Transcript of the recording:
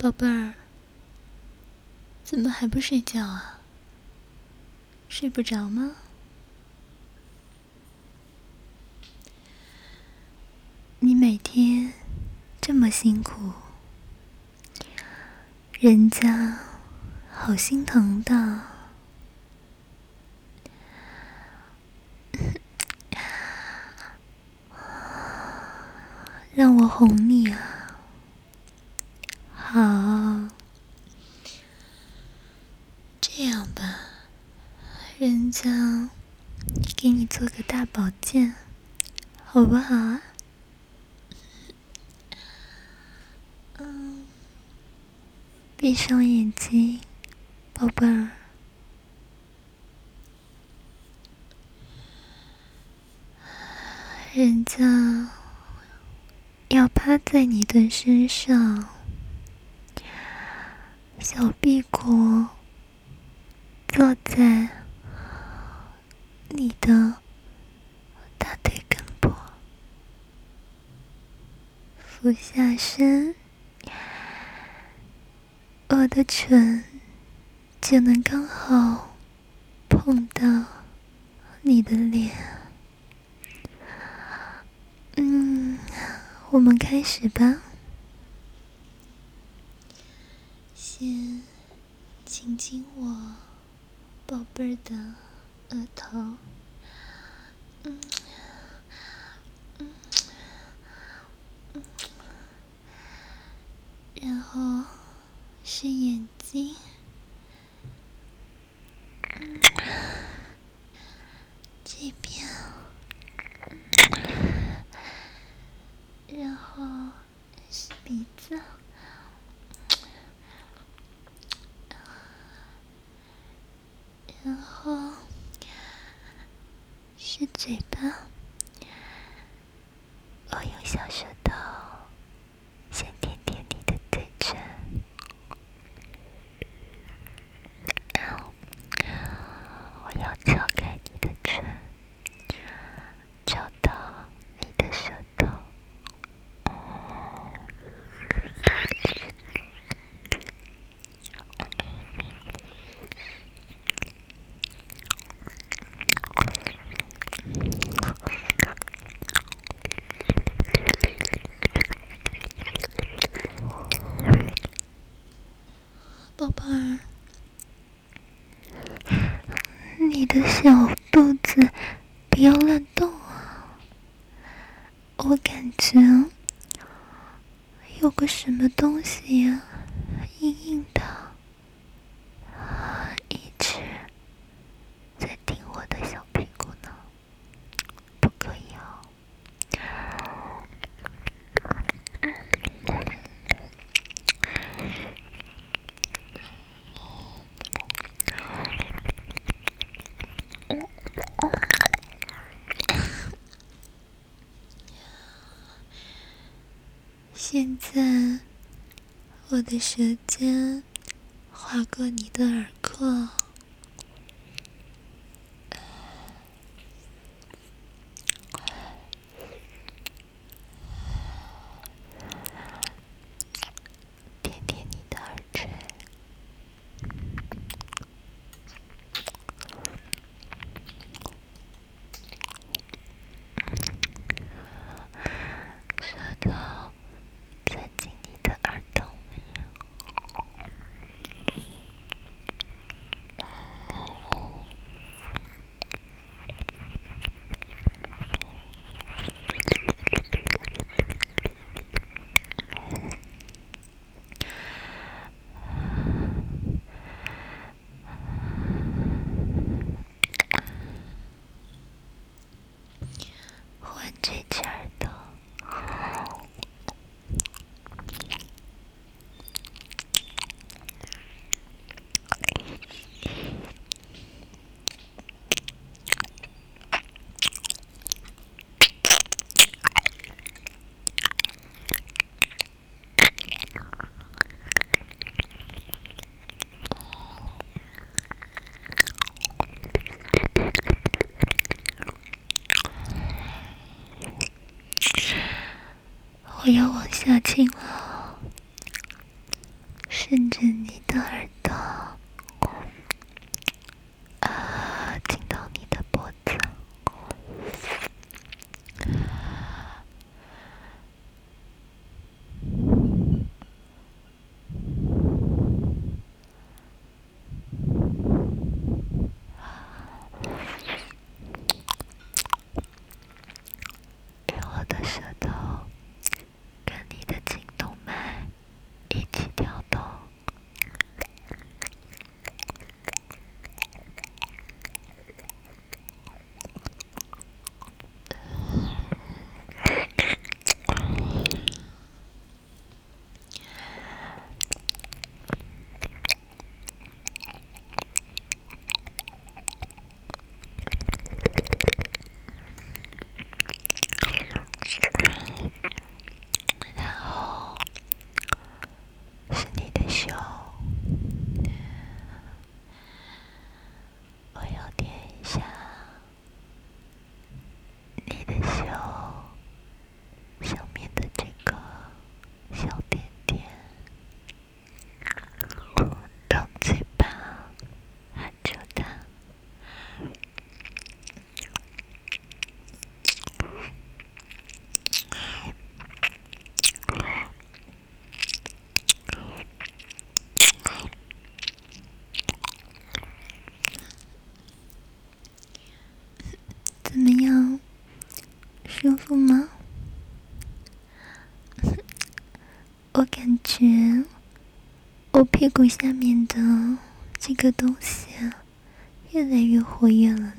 宝贝儿，怎么还不睡觉啊？睡不着吗？你每天这么辛苦，人家好心疼的。让我哄你啊。好，这样吧，人家给你做个大保健，好不好啊？嗯，闭上眼睛，宝贝儿，人家要趴在你的身上。小屁股坐在你的大腿根部，俯下身，我的唇就能刚好碰到你的脸。嗯，我们开始吧。先亲亲我宝贝儿的额头，嗯。嗯。嗯，然后是眼睛，嗯，这边，然后是鼻子。然后是嘴巴，我用小舌头先舔舔你的嘴唇，然后我要敲开你的唇，敲到你的舌头。宝贝儿，你的小肚子不要乱动啊！我感觉有个什么东西呀，现在，我的舌尖划过你的耳廓。我要往下亲了，顺着你的耳朵，啊，进到你的脖子。怎么样，舒服吗？我感觉我屁股下面的这个东西越来越活跃了呢。